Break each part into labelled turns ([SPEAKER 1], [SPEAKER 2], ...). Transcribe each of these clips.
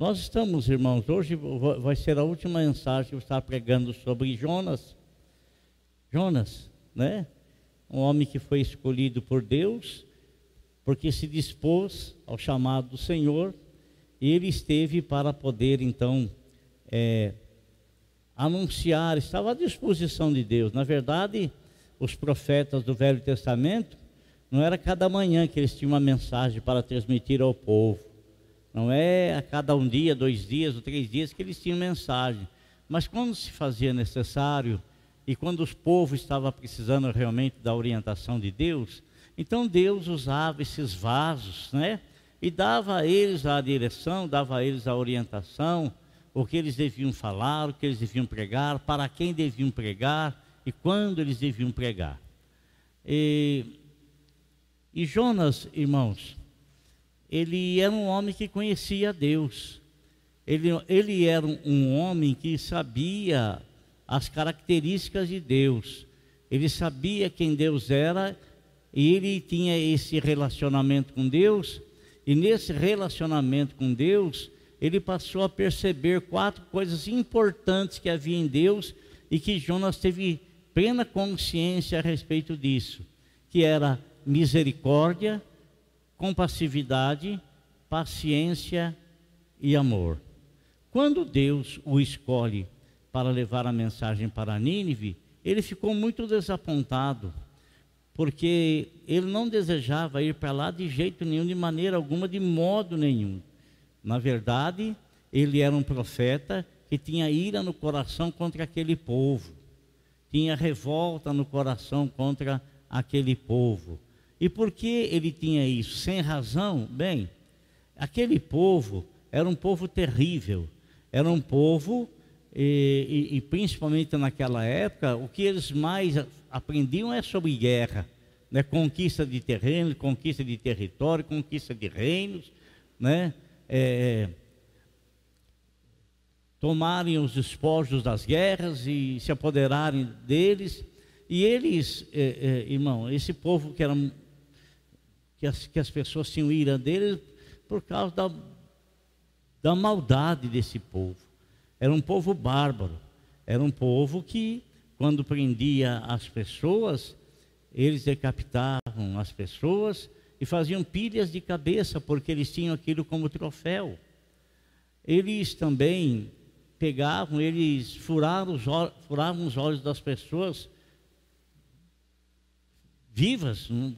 [SPEAKER 1] Nós estamos, irmãos, hoje vai ser a última mensagem que eu estou pregando sobre Jonas. Jonas, né? Um homem que foi escolhido por Deus, porque se dispôs ao chamado do Senhor, e ele esteve para poder então é, anunciar, estava à disposição de Deus. Na verdade, os profetas do Velho Testamento, não era cada manhã que eles tinham uma mensagem para transmitir ao povo. Não é a cada um dia, dois dias ou três dias que eles tinham mensagem. Mas quando se fazia necessário e quando os povos estavam precisando realmente da orientação de Deus, então Deus usava esses vasos, né? E dava a eles a direção, dava a eles a orientação, o que eles deviam falar, o que eles deviam pregar, para quem deviam pregar e quando eles deviam pregar. E, e Jonas, irmãos, ele era um homem que conhecia Deus. Ele, ele era um homem que sabia as características de Deus. Ele sabia quem Deus era e ele tinha esse relacionamento com Deus. E nesse relacionamento com Deus, ele passou a perceber quatro coisas importantes que havia em Deus e que Jonas teve plena consciência a respeito disso, que era misericórdia, compassividade, paciência e amor. Quando Deus o escolhe para levar a mensagem para Nínive, ele ficou muito desapontado, porque ele não desejava ir para lá de jeito nenhum, de maneira alguma, de modo nenhum. Na verdade, ele era um profeta que tinha ira no coração contra aquele povo, tinha revolta no coração contra aquele povo. E por que ele tinha isso? Sem razão? Bem, aquele povo era um povo terrível, era um povo, e, e, e principalmente naquela época, o que eles mais aprendiam é sobre guerra, né? conquista de terreno, conquista de território, conquista de reinos, né? É, tomarem os despojos das guerras e se apoderarem deles. E eles, é, é, irmão, esse povo que era que as, que as pessoas tinham ira dele por causa da, da maldade desse povo. Era um povo bárbaro, era um povo que, quando prendia as pessoas, eles decapitavam as pessoas e faziam pilhas de cabeça, porque eles tinham aquilo como troféu. Eles também pegavam, eles furavam os, furavam os olhos das pessoas vivas, não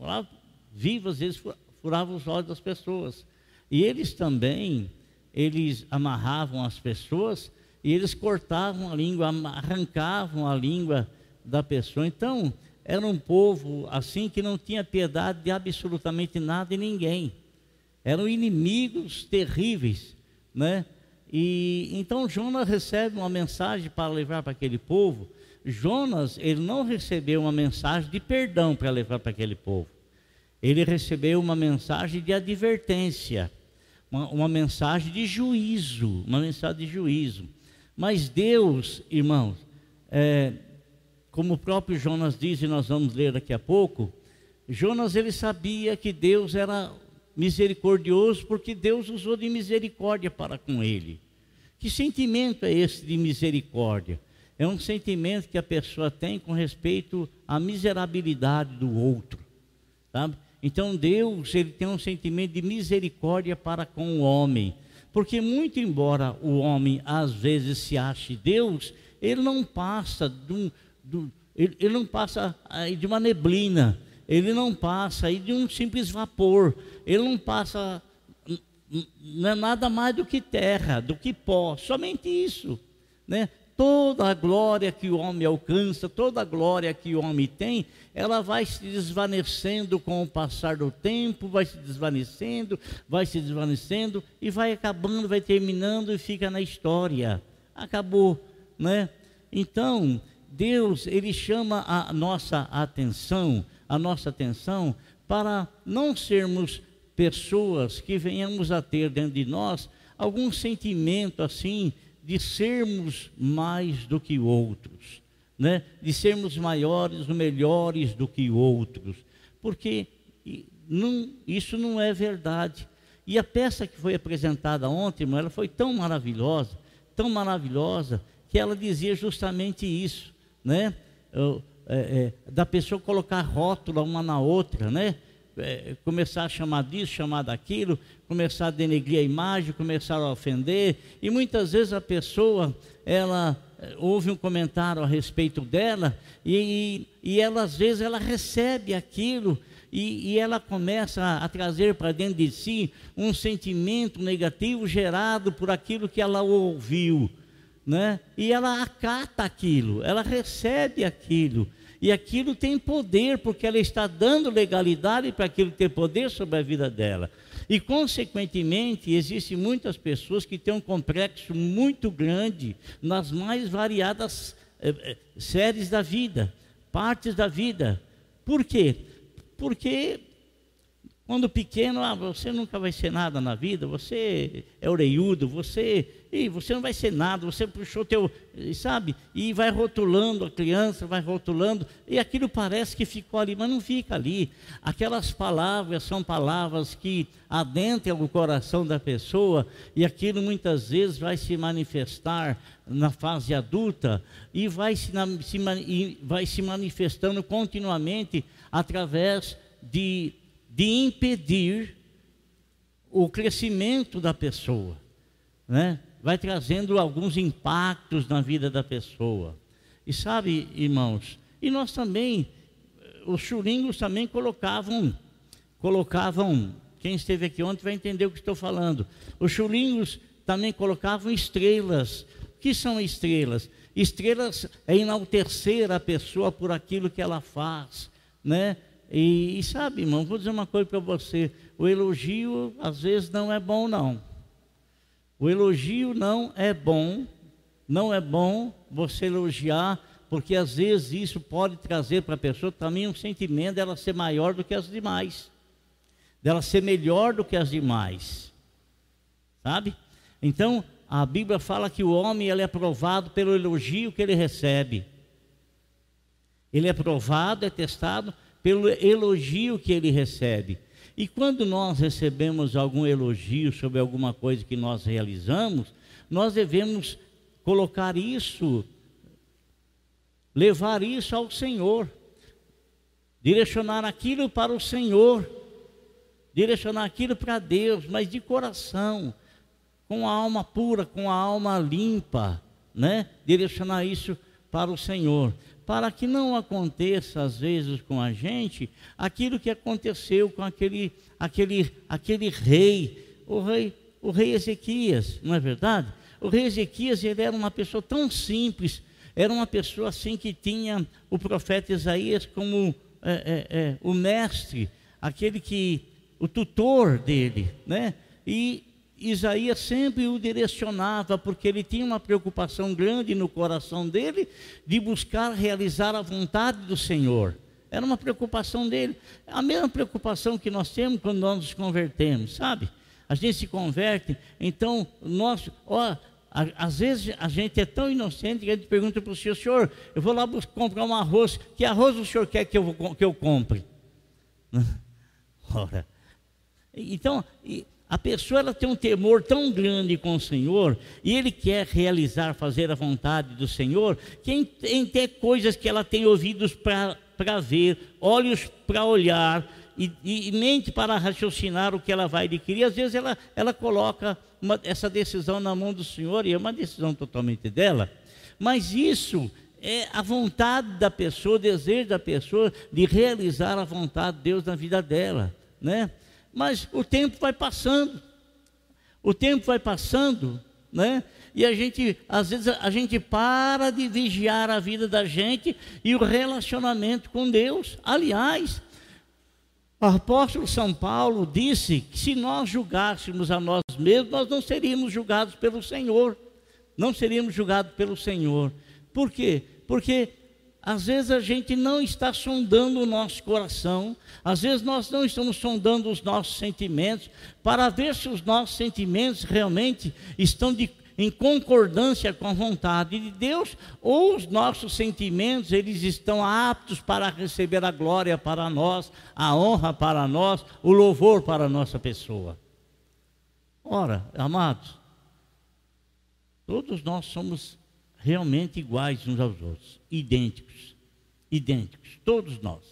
[SPEAKER 1] vivas, eles furavam os olhos das pessoas. E eles também, eles amarravam as pessoas e eles cortavam a língua, arrancavam a língua da pessoa. Então, era um povo assim que não tinha piedade de absolutamente nada e ninguém. Eram inimigos terríveis, né? E então Jonas recebe uma mensagem para levar para aquele povo. Jonas, ele não recebeu uma mensagem de perdão para levar para aquele povo ele recebeu uma mensagem de advertência, uma, uma, mensagem de juízo, uma mensagem de juízo. Mas Deus, irmãos, é, como o próprio Jonas diz, e nós vamos ler daqui a pouco, Jonas ele sabia que Deus era misericordioso porque Deus usou de misericórdia para com ele. Que sentimento é esse de misericórdia? É um sentimento que a pessoa tem com respeito à miserabilidade do outro, sabe? Então Deus ele tem um sentimento de misericórdia para com o homem, porque muito embora o homem às vezes se ache Deus, ele não passa de, um, de, ele, ele não passa de uma neblina, ele não passa de um simples vapor, ele não passa não é nada mais do que terra, do que pó, somente isso, né? Toda a glória que o homem alcança, toda a glória que o homem tem, ela vai se desvanecendo com o passar do tempo, vai se desvanecendo, vai se desvanecendo e vai acabando, vai terminando e fica na história. Acabou, né? Então, Deus, ele chama a nossa atenção, a nossa atenção para não sermos pessoas que venhamos a ter dentro de nós algum sentimento assim de sermos mais do que outros, né? de sermos maiores melhores do que outros, porque não, isso não é verdade. E a peça que foi apresentada ontem, irmão, ela foi tão maravilhosa, tão maravilhosa, que ela dizia justamente isso, né? É, é, da pessoa colocar rótula uma na outra, né? É, começar a chamar disso, chamar daquilo, começar a denegrir a imagem, começar a ofender, e muitas vezes a pessoa, ela é, ouve um comentário a respeito dela, e, e ela às vezes ela recebe aquilo, e, e ela começa a, a trazer para dentro de si um sentimento negativo gerado por aquilo que ela ouviu, né? E ela acata aquilo, ela recebe aquilo. E aquilo tem poder, porque ela está dando legalidade para aquilo ter poder sobre a vida dela. E, consequentemente, existem muitas pessoas que têm um complexo muito grande nas mais variadas eh, eh séries da vida, partes da vida. Por quê? Porque quando pequeno, ah, você nunca vai ser nada na vida, você é oreiudo, você, e você não vai ser nada, você puxou teu, sabe? E vai rotulando a criança, vai rotulando, e aquilo parece que ficou ali, mas não fica ali. Aquelas palavras são palavras que adentram o coração da pessoa, e aquilo muitas vezes vai se manifestar na fase adulta e vai se, se, e vai se manifestando continuamente através de de impedir o crescimento da pessoa, né? Vai trazendo alguns impactos na vida da pessoa. E sabe, irmãos, e nós também, os churingos também colocavam, colocavam, quem esteve aqui ontem vai entender o que estou falando. Os churingos também colocavam estrelas. O que são estrelas? Estrelas é enaltecer a pessoa por aquilo que ela faz, né? E, e sabe, irmão, vou dizer uma coisa para você: o elogio às vezes não é bom, não. O elogio não é bom, não é bom você elogiar, porque às vezes isso pode trazer para a pessoa também um sentimento dela ser maior do que as demais, dela ser melhor do que as demais, sabe? Então, a Bíblia fala que o homem ele é provado pelo elogio que ele recebe. Ele é provado, é testado pelo elogio que ele recebe. E quando nós recebemos algum elogio sobre alguma coisa que nós realizamos, nós devemos colocar isso, levar isso ao Senhor, direcionar aquilo para o Senhor, direcionar aquilo para Deus, mas de coração, com a alma pura, com a alma limpa, né? Direcionar isso para o Senhor para que não aconteça às vezes com a gente aquilo que aconteceu com aquele aquele aquele rei, o rei, o rei Ezequias, não é verdade? O rei Ezequias ele era uma pessoa tão simples, era uma pessoa assim que tinha o profeta Isaías como é, é, é, o mestre, aquele que o tutor dele, né? E Isaías sempre o direcionava, porque ele tinha uma preocupação grande no coração dele de buscar realizar a vontade do Senhor. Era uma preocupação dele, a mesma preocupação que nós temos quando nós nos convertemos, sabe? A gente se converte, então nós, ó, às vezes a gente é tão inocente que a gente pergunta para o senhor, senhor, eu vou lá comprar um arroz, que arroz o senhor quer que eu, que eu compre? Ora, então, a pessoa ela tem um temor tão grande com o Senhor e ele quer realizar, fazer a vontade do Senhor, que em, em ter coisas que ela tem ouvidos para ver, olhos para olhar e, e, e, mente para raciocinar o que ela vai adquirir. Às vezes ela, ela coloca uma, essa decisão na mão do Senhor e é uma decisão totalmente dela. Mas isso é a vontade da pessoa, o desejo da pessoa de realizar a vontade de Deus na vida dela, né? Mas o tempo vai passando, o tempo vai passando, né? E a gente, às vezes, a gente para de vigiar a vida da gente e o relacionamento com Deus. Aliás, o apóstolo São Paulo disse que se nós julgássemos a nós mesmos, nós não seríamos julgados pelo Senhor. Não seríamos julgados pelo Senhor. Por quê? Porque às vezes a gente não está sondando o nosso coração, às vezes nós não estamos sondando os nossos sentimentos para ver se os nossos sentimentos realmente estão de, em concordância com a vontade de Deus ou os nossos sentimentos eles estão aptos para receber a glória para nós, a honra para nós, o louvor para a nossa pessoa. Ora, amados, todos nós somos realmente iguais uns aos outros, idênticos, idênticos, todos nós.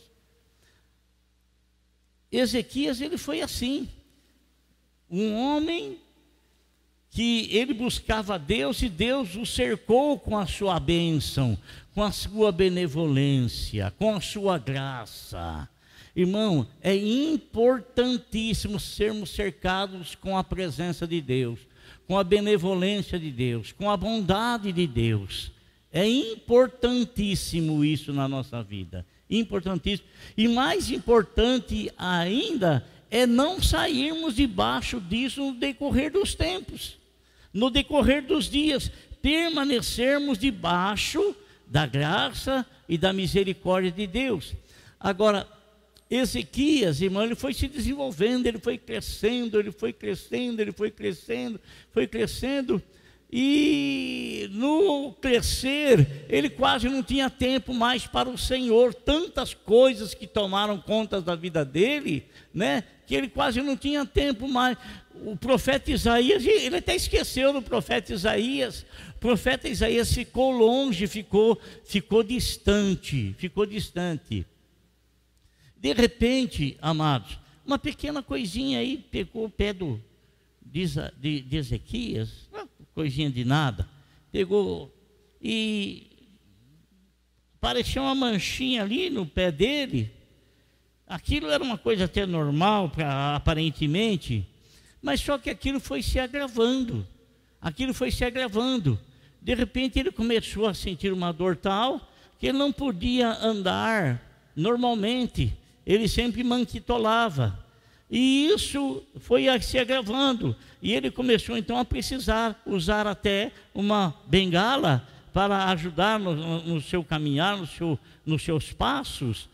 [SPEAKER 1] Ezequias, ele foi assim, um homem que ele buscava Deus e Deus o cercou com a sua bênção, com a sua benevolência, com a sua graça. Irmão, é importantíssimo sermos cercados com a presença de Deus, com a benevolência de Deus, com a bondade de Deus. É importantíssimo isso na nossa vida. Importantíssimo. E mais importante ainda é não sairmos debaixo disso no decorrer dos tempos no decorrer dos dias, permanecermos debaixo da graça e da misericórdia de Deus. Agora, Ezequias, irmão, ele foi se desenvolvendo, ele foi crescendo, ele foi crescendo, ele foi crescendo, foi crescendo, e no crescer, ele quase não tinha tempo mais para o Senhor, tantas coisas que tomaram conta da vida dele, né? Que ele quase não tinha tempo mais o profeta Isaías, ele até esqueceu do profeta Isaías. O profeta Isaías ficou longe, ficou, ficou distante, ficou distante. De repente, amados, uma pequena coisinha aí pegou o pé do, de, de, de Ezequias, coisinha de nada, pegou e parecia uma manchinha ali no pé dele. Aquilo era uma coisa até normal, aparentemente, mas só que aquilo foi se agravando, aquilo foi se agravando. De repente ele começou a sentir uma dor tal que ele não podia andar normalmente, ele sempre manquitolava. E isso foi se agravando. E ele começou então a precisar usar até uma bengala para ajudar no, no seu caminhar, no seu, nos seus passos.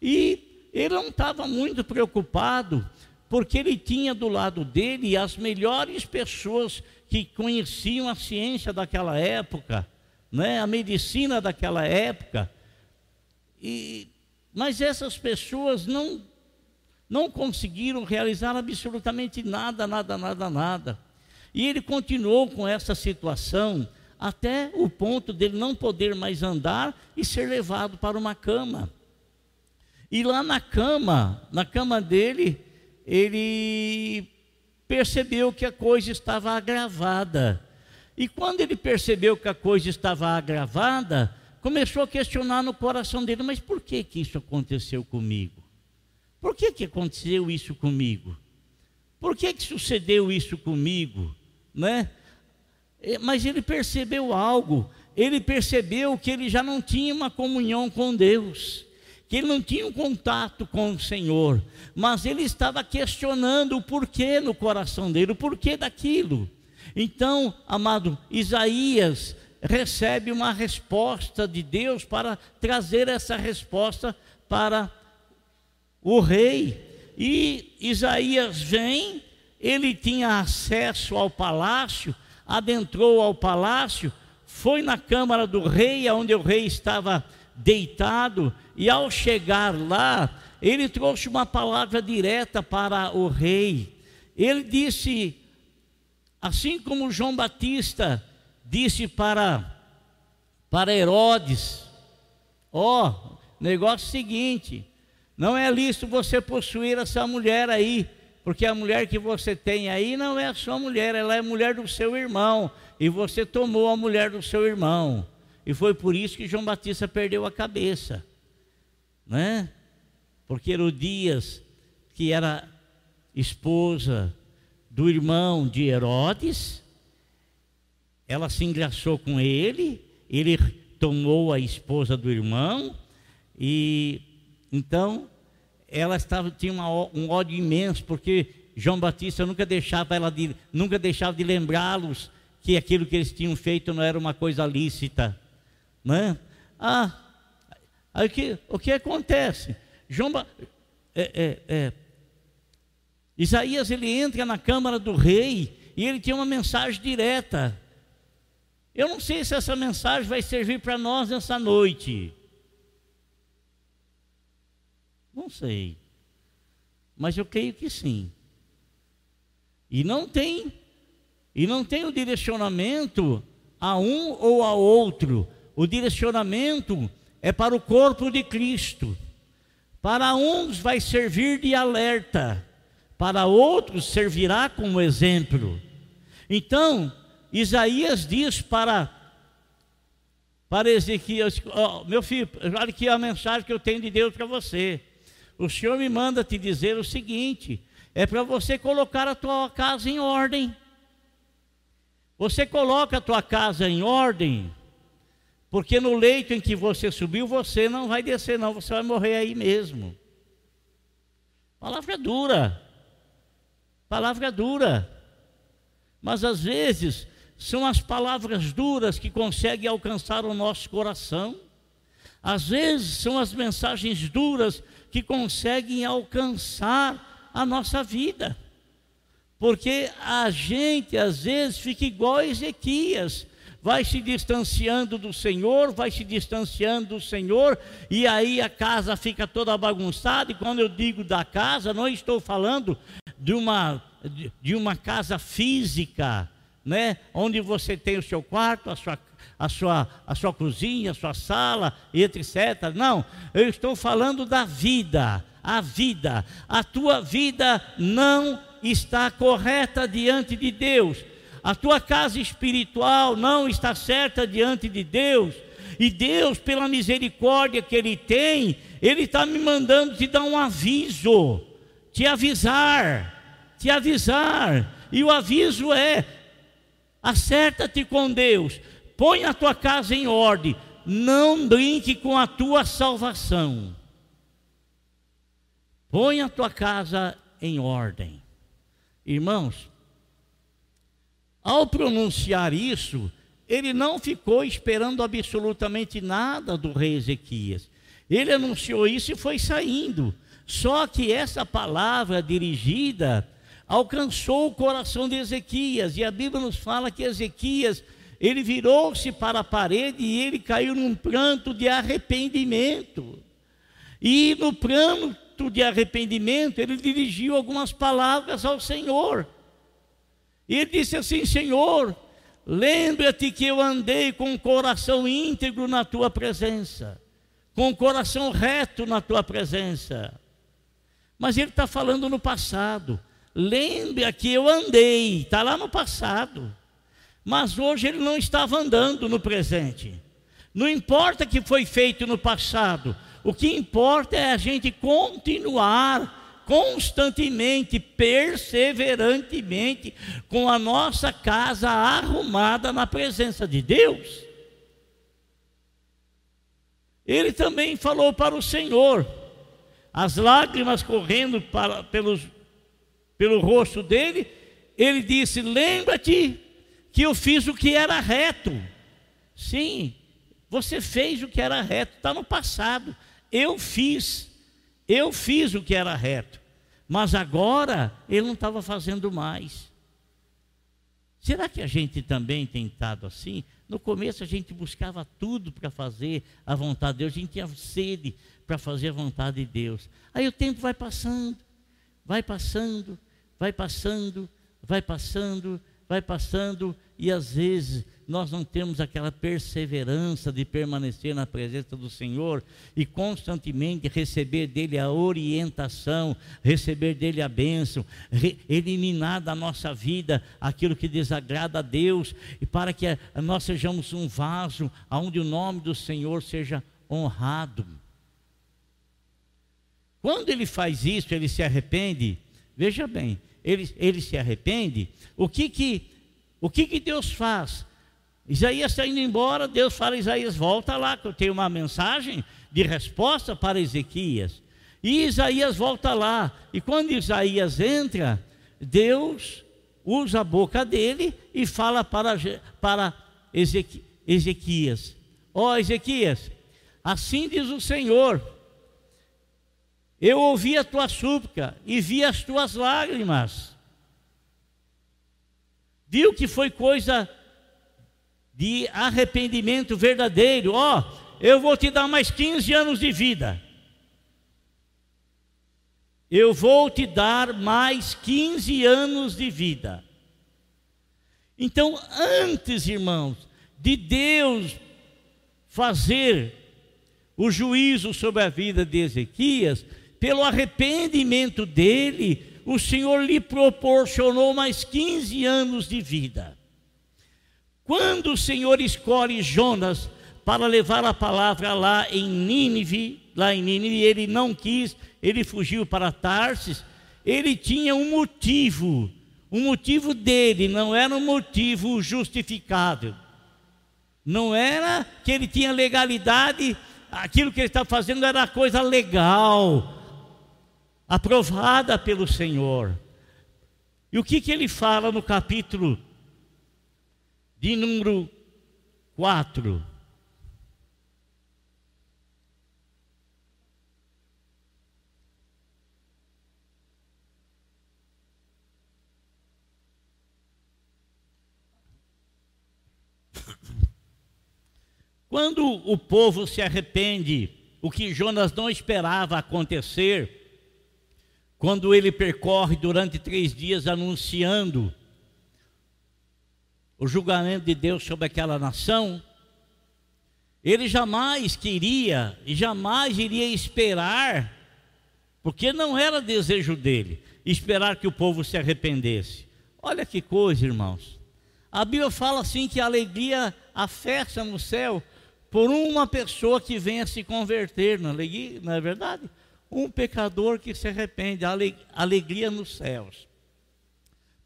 [SPEAKER 1] E ele não estava muito preocupado porque ele tinha do lado dele as melhores pessoas que conheciam a ciência daquela época, né, a medicina daquela época. E, mas essas pessoas não, não conseguiram realizar absolutamente nada, nada, nada, nada. E ele continuou com essa situação até o ponto dele não poder mais andar e ser levado para uma cama. E lá na cama, na cama dele, ele percebeu que a coisa estava agravada. E quando ele percebeu que a coisa estava agravada, começou a questionar no coração dele: mas por que que isso aconteceu comigo? Por que que aconteceu isso comigo? Por que que sucedeu isso comigo, né? Mas ele percebeu algo. Ele percebeu que ele já não tinha uma comunhão com Deus que ele não tinha um contato com o Senhor, mas ele estava questionando o porquê no coração dele, o porquê daquilo. Então, amado, Isaías recebe uma resposta de Deus para trazer essa resposta para o rei. E Isaías vem, ele tinha acesso ao palácio, adentrou ao palácio, foi na câmara do rei, onde o rei estava deitado, e ao chegar lá, ele trouxe uma palavra direta para o rei. Ele disse, assim como João Batista disse para, para Herodes: Ó, oh, negócio seguinte, não é lícito você possuir essa mulher aí, porque a mulher que você tem aí não é a sua mulher, ela é mulher do seu irmão, e você tomou a mulher do seu irmão. E foi por isso que João Batista perdeu a cabeça, né? Porque Herodias, que era esposa do irmão de Herodes, ela se engraçou com ele, ele tomou a esposa do irmão e então ela estava tinha uma, um ódio imenso porque João Batista nunca deixava ela de, nunca deixava de lembrá-los que aquilo que eles tinham feito não era uma coisa lícita. Né? Ah, aí que, o que acontece? João, é, é, é, Isaías ele entra na câmara do rei e ele tem uma mensagem direta. Eu não sei se essa mensagem vai servir para nós nessa noite. Não sei. Mas eu creio que sim. E não tem E não tem o direcionamento a um ou a outro. O direcionamento é para o corpo de Cristo. Para uns vai servir de alerta, para outros servirá como exemplo. Então, Isaías diz para para Ezequias, oh, meu filho, olha aqui a mensagem que eu tenho de Deus para você. O Senhor me manda te dizer o seguinte: é para você colocar a tua casa em ordem. Você coloca a tua casa em ordem, porque no leito em que você subiu, você não vai descer, não, você vai morrer aí mesmo. Palavra dura, palavra dura, mas às vezes são as palavras duras que conseguem alcançar o nosso coração. Às vezes são as mensagens duras que conseguem alcançar a nossa vida. Porque a gente às vezes fica igual a Ezequias, vai se distanciando do Senhor, vai se distanciando do Senhor, e aí a casa fica toda bagunçada. E quando eu digo da casa, não estou falando de uma, de uma casa física, né? Onde você tem o seu quarto, a sua, a sua, a sua cozinha, a sua sala, etc. Não, eu estou falando da vida, a vida. A tua vida não está correta diante de Deus. A tua casa espiritual não está certa diante de Deus. E Deus, pela misericórdia que Ele tem, Ele está me mandando te dar um aviso, te avisar, te avisar. E o aviso é: acerta-te com Deus, põe a tua casa em ordem, não brinque com a tua salvação. Põe a tua casa em ordem. Irmãos, ao pronunciar isso, ele não ficou esperando absolutamente nada do rei Ezequias. Ele anunciou isso e foi saindo. Só que essa palavra dirigida alcançou o coração de Ezequias, e a Bíblia nos fala que Ezequias, ele virou-se para a parede e ele caiu num pranto de arrependimento. E no pranto de arrependimento, ele dirigiu algumas palavras ao Senhor. E ele disse assim: Senhor, lembra-te que eu andei com o coração íntegro na tua presença, com o coração reto na tua presença. Mas ele está falando no passado. Lembra que eu andei, está lá no passado. Mas hoje ele não estava andando no presente. Não importa que foi feito no passado, o que importa é a gente continuar constantemente, perseverantemente, com a nossa casa arrumada na presença de Deus. Ele também falou para o Senhor, as lágrimas correndo para, pelos pelo rosto dele, ele disse: Lembra-te que eu fiz o que era reto. Sim, você fez o que era reto, está no passado. Eu fiz, eu fiz o que era reto, mas agora ele não estava fazendo mais. Será que a gente também tem estado assim? No começo a gente buscava tudo para fazer a vontade de Deus, a gente tinha sede para fazer a vontade de Deus. Aí o tempo vai passando, vai passando, vai passando, vai passando, vai passando, e às vezes nós não temos aquela perseverança de permanecer na presença do Senhor e constantemente receber dele a orientação, receber dele a bênção, eliminar da nossa vida aquilo que desagrada a Deus, e para que nós sejamos um vaso onde o nome do Senhor seja honrado. Quando ele faz isso, ele se arrepende, veja bem, ele, ele se arrepende, o que que, o que que Deus faz? Isaías está indo embora, Deus fala, Isaías, volta lá, que eu tenho uma mensagem de resposta para Ezequias. E Isaías volta lá, e quando Isaías entra, Deus usa a boca dele e fala para, para Ezequias: Ó oh, Ezequias, assim diz o Senhor, eu ouvi a tua súplica e vi as tuas lágrimas. Viu que foi coisa de arrependimento verdadeiro. Ó, oh, eu vou te dar mais 15 anos de vida. Eu vou te dar mais 15 anos de vida. Então, antes, irmãos, de Deus fazer o juízo sobre a vida de Ezequias, pelo arrependimento dele, o Senhor lhe proporcionou mais 15 anos de vida. Quando o Senhor escolhe Jonas para levar a palavra lá em Nínive, lá em Nínive, ele não quis, ele fugiu para Tarsis, ele tinha um motivo, um motivo dele não era um motivo justificável. Não era que ele tinha legalidade, aquilo que ele estava fazendo era coisa legal, aprovada pelo Senhor. E o que, que ele fala no capítulo de número 4? Quando o povo se arrepende, o que Jonas não esperava acontecer, quando ele percorre durante três dias anunciando o julgamento de Deus sobre aquela nação, ele jamais queria e jamais iria esperar, porque não era desejo dele, esperar que o povo se arrependesse. Olha que coisa, irmãos. A Bíblia fala assim que a alegria, a festa no céu por uma pessoa que venha se converter, não é verdade? Um pecador que se arrepende, alegria nos céus.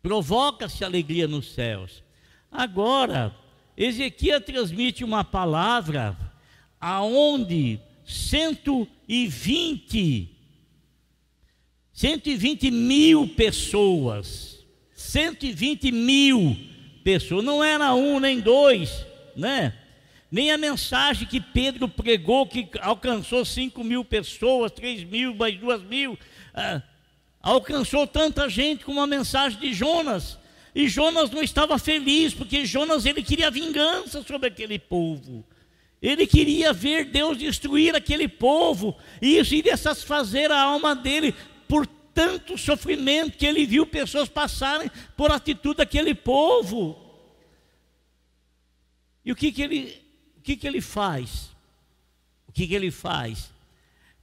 [SPEAKER 1] Provoca-se alegria nos céus. Agora, Ezequiel transmite uma palavra aonde 120 120 mil pessoas, 120 mil pessoas, não era um nem dois, né? Nem a mensagem que Pedro pregou, que alcançou 5 mil pessoas, 3 mil, mais 2 mil, ah, alcançou tanta gente como a mensagem de Jonas. E Jonas não estava feliz, porque Jonas ele queria vingança sobre aquele povo. Ele queria ver Deus destruir aquele povo, e isso iria satisfazer a alma dele por tanto sofrimento que ele viu pessoas passarem por atitude daquele povo. E o que, que ele que, que ele faz? O que, que ele faz?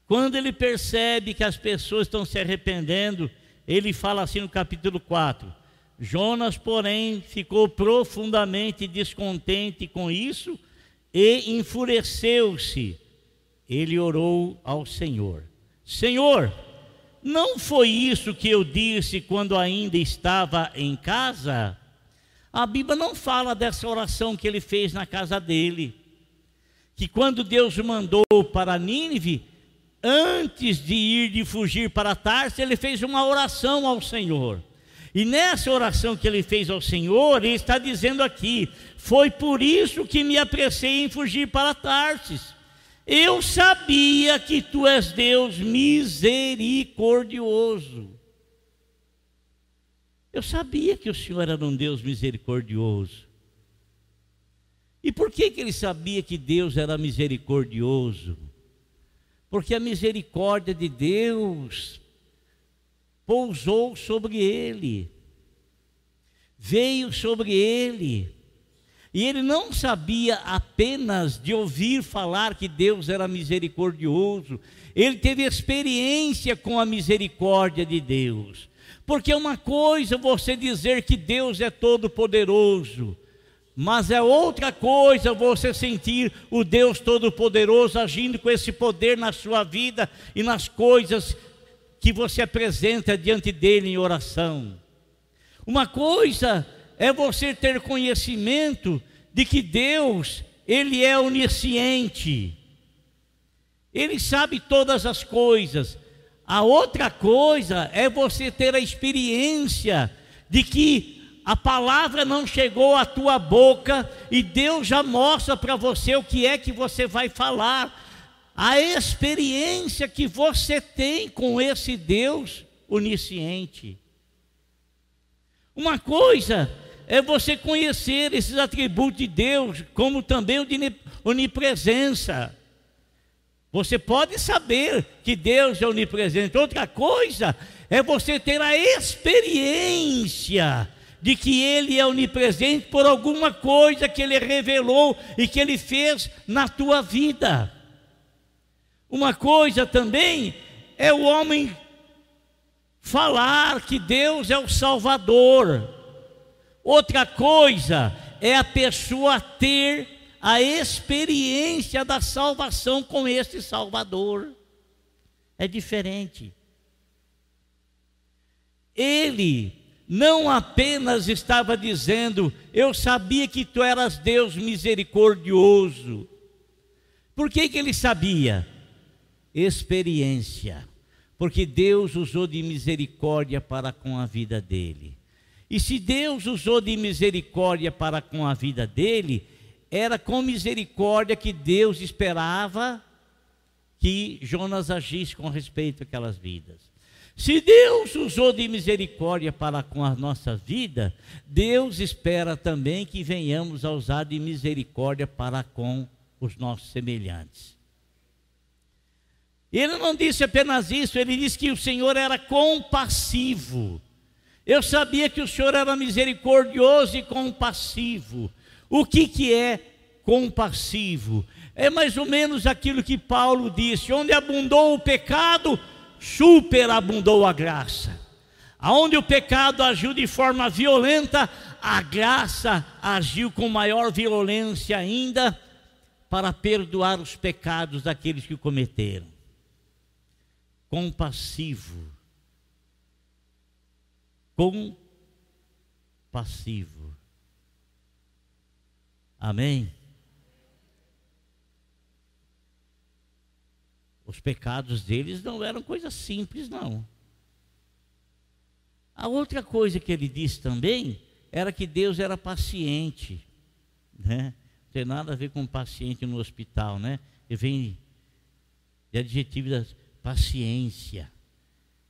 [SPEAKER 1] Quando ele percebe que as pessoas estão se arrependendo, ele fala assim no capítulo 4: Jonas, porém, ficou profundamente descontente com isso e enfureceu-se. Ele orou ao Senhor: Senhor, não foi isso que eu disse quando ainda estava em casa? A Bíblia não fala dessa oração que ele fez na casa dele que quando Deus mandou para Nínive, antes de ir de fugir para Tarso, ele fez uma oração ao Senhor. E nessa oração que ele fez ao Senhor, ele está dizendo aqui: Foi por isso que me apressei em fugir para Tarsis. Eu sabia que tu és Deus misericordioso. Eu sabia que o Senhor era um Deus misericordioso. E por que, que ele sabia que Deus era misericordioso? Porque a misericórdia de Deus pousou sobre ele, veio sobre ele. E ele não sabia apenas de ouvir falar que Deus era misericordioso, ele teve experiência com a misericórdia de Deus. Porque é uma coisa você dizer que Deus é todo-poderoso, mas é outra coisa você sentir o Deus Todo-Poderoso agindo com esse poder na sua vida e nas coisas que você apresenta diante dele em oração. Uma coisa é você ter conhecimento de que Deus, ele é onisciente. Ele sabe todas as coisas. A outra coisa é você ter a experiência de que a palavra não chegou à tua boca e Deus já mostra para você o que é que você vai falar. A experiência que você tem com esse Deus onisciente. Uma coisa é você conhecer esses atributos de Deus, como também o de onipresença. Você pode saber que Deus é onipresente. Outra coisa é você ter a experiência de que Ele é onipresente por alguma coisa que Ele revelou e que Ele fez na tua vida. Uma coisa também é o homem falar que Deus é o Salvador. Outra coisa é a pessoa ter a experiência da salvação com este Salvador. É diferente. Ele não apenas estava dizendo, eu sabia que tu eras Deus misericordioso. Por que, que ele sabia? Experiência. Porque Deus usou de misericórdia para com a vida dele. E se Deus usou de misericórdia para com a vida dele, era com misericórdia que Deus esperava que Jonas agisse com respeito àquelas vidas. Se Deus usou de misericórdia para com a nossa vida, Deus espera também que venhamos a usar de misericórdia para com os nossos semelhantes. Ele não disse apenas isso, ele disse que o Senhor era compassivo. Eu sabia que o Senhor era misericordioso e compassivo. O que, que é compassivo? É mais ou menos aquilo que Paulo disse: onde abundou o pecado, superabundou a graça. Aonde o pecado agiu de forma violenta, a graça agiu com maior violência ainda para perdoar os pecados daqueles que cometeram. Compassivo. Compassivo. Amém? Os pecados deles não eram coisas simples, não. A outra coisa que ele disse também era que Deus era paciente, né? Não tem nada a ver com paciente no hospital, né? Ele vem de adjetivo da paciência.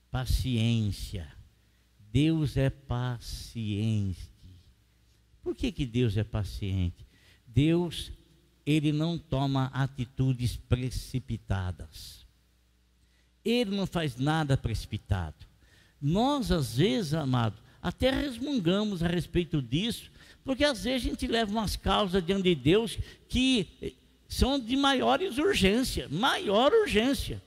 [SPEAKER 1] Paciência. Deus é paciente. Por que, que Deus é paciente? Deus ele não toma atitudes precipitadas. Ele não faz nada precipitado. Nós, às vezes, amado, até resmungamos a respeito disso, porque às vezes a gente leva umas causas diante de Deus que são de maiores urgência, maior urgência,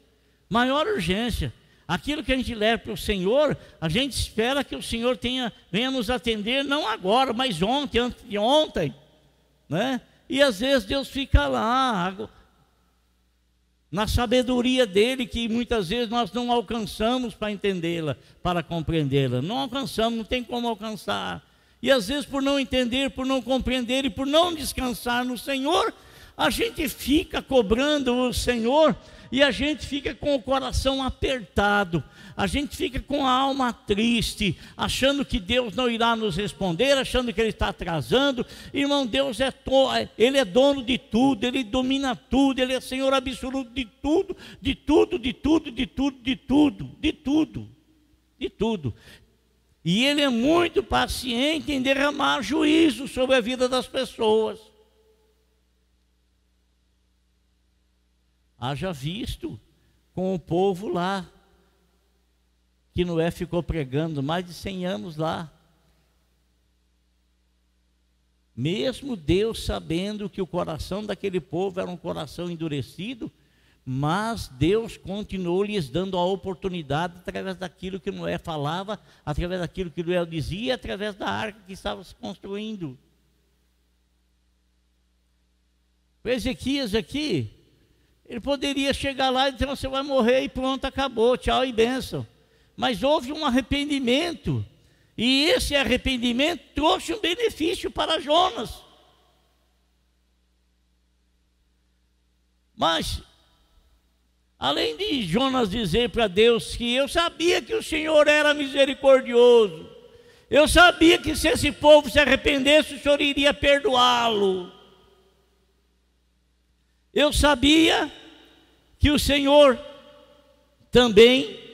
[SPEAKER 1] maior urgência. Aquilo que a gente leva para o Senhor, a gente espera que o Senhor tenha, venha nos atender, não agora, mas ontem, antes de ontem, né? E às vezes Deus fica lá, na sabedoria dele, que muitas vezes nós não alcançamos para entendê-la, para compreendê-la. Não alcançamos, não tem como alcançar. E às vezes, por não entender, por não compreender e por não descansar no Senhor, a gente fica cobrando o Senhor e a gente fica com o coração apertado, a gente fica com a alma triste, achando que Deus não irá nos responder, achando que Ele está atrasando. Irmão, Deus é, to, Ele é dono de tudo, Ele domina tudo, Ele é Senhor absoluto de tudo, de tudo, de tudo, de tudo, de tudo, de tudo, de tudo. E Ele é muito paciente em derramar juízo sobre a vida das pessoas. Haja visto com o povo lá, que Noé ficou pregando mais de 100 anos lá. Mesmo Deus sabendo que o coração daquele povo era um coração endurecido, mas Deus continuou lhes dando a oportunidade através daquilo que Noé falava, através daquilo que Noé dizia, através da arca que estava se construindo. O Ezequias aqui, ele poderia chegar lá e dizer: Você vai morrer e pronto, acabou, tchau e bênção. Mas houve um arrependimento, e esse arrependimento trouxe um benefício para Jonas. Mas, além de Jonas dizer para Deus que eu sabia que o Senhor era misericordioso, eu sabia que se esse povo se arrependesse, o Senhor iria perdoá-lo. Eu sabia que o Senhor também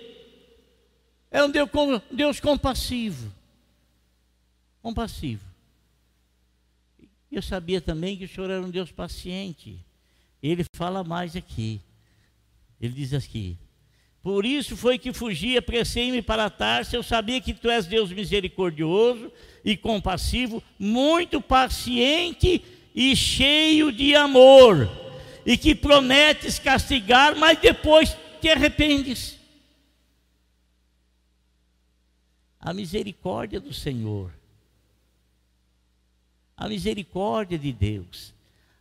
[SPEAKER 1] é um Deus, compassivo. Compassivo. Eu sabia também que o Senhor era um Deus paciente. Ele fala mais aqui. Ele diz aqui: Por isso foi que fugi, apressei-me para Tarso. Eu sabia que tu és Deus misericordioso e compassivo, muito paciente e cheio de amor, e que prometes castigar, mas depois te arrependes. A misericórdia do Senhor, a misericórdia de Deus,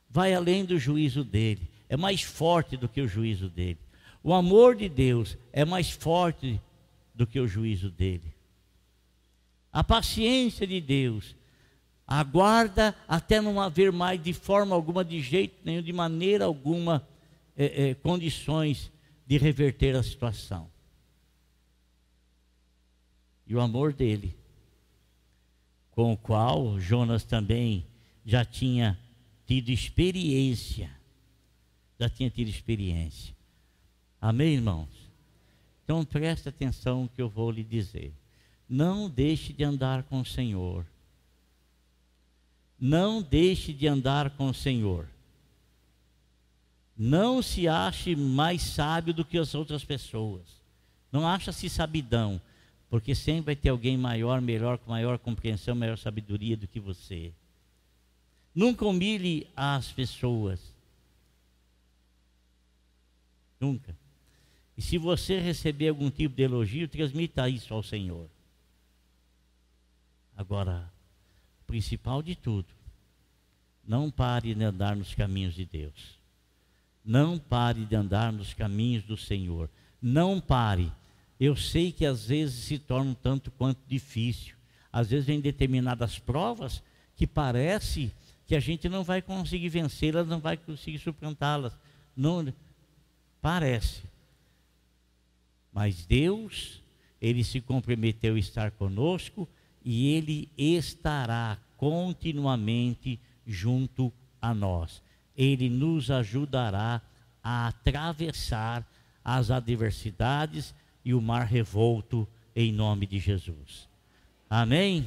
[SPEAKER 1] vai além do juízo dele, é mais forte do que o juízo dele. O amor de Deus é mais forte do que o juízo dele. A paciência de Deus aguarda até não haver mais de forma alguma, de jeito nenhum, de maneira alguma, é, é, condições de reverter a situação. E o amor dele, com o qual Jonas também já tinha tido experiência, já tinha tido experiência. Amém, irmãos? Então preste atenção no que eu vou lhe dizer. Não deixe de andar com o Senhor. Não deixe de andar com o Senhor. Não se ache mais sábio do que as outras pessoas. Não acha-se sabidão, porque sempre vai ter alguém maior, melhor, com maior compreensão, maior sabedoria do que você. Nunca humilhe as pessoas. Nunca. E se você receber algum tipo de elogio, transmita isso ao Senhor. Agora, principal de tudo, não pare de andar nos caminhos de Deus. Não pare de andar nos caminhos do Senhor. Não pare. Eu sei que às vezes se torna um tanto quanto difícil. Às vezes vem determinadas provas que parece que a gente não vai conseguir vencê-las, não vai conseguir suplantá-las. Não parece. Mas Deus, Ele se comprometeu a estar conosco e Ele estará continuamente junto a nós. Ele nos ajudará a atravessar as adversidades e o mar revolto em nome de Jesus. Amém?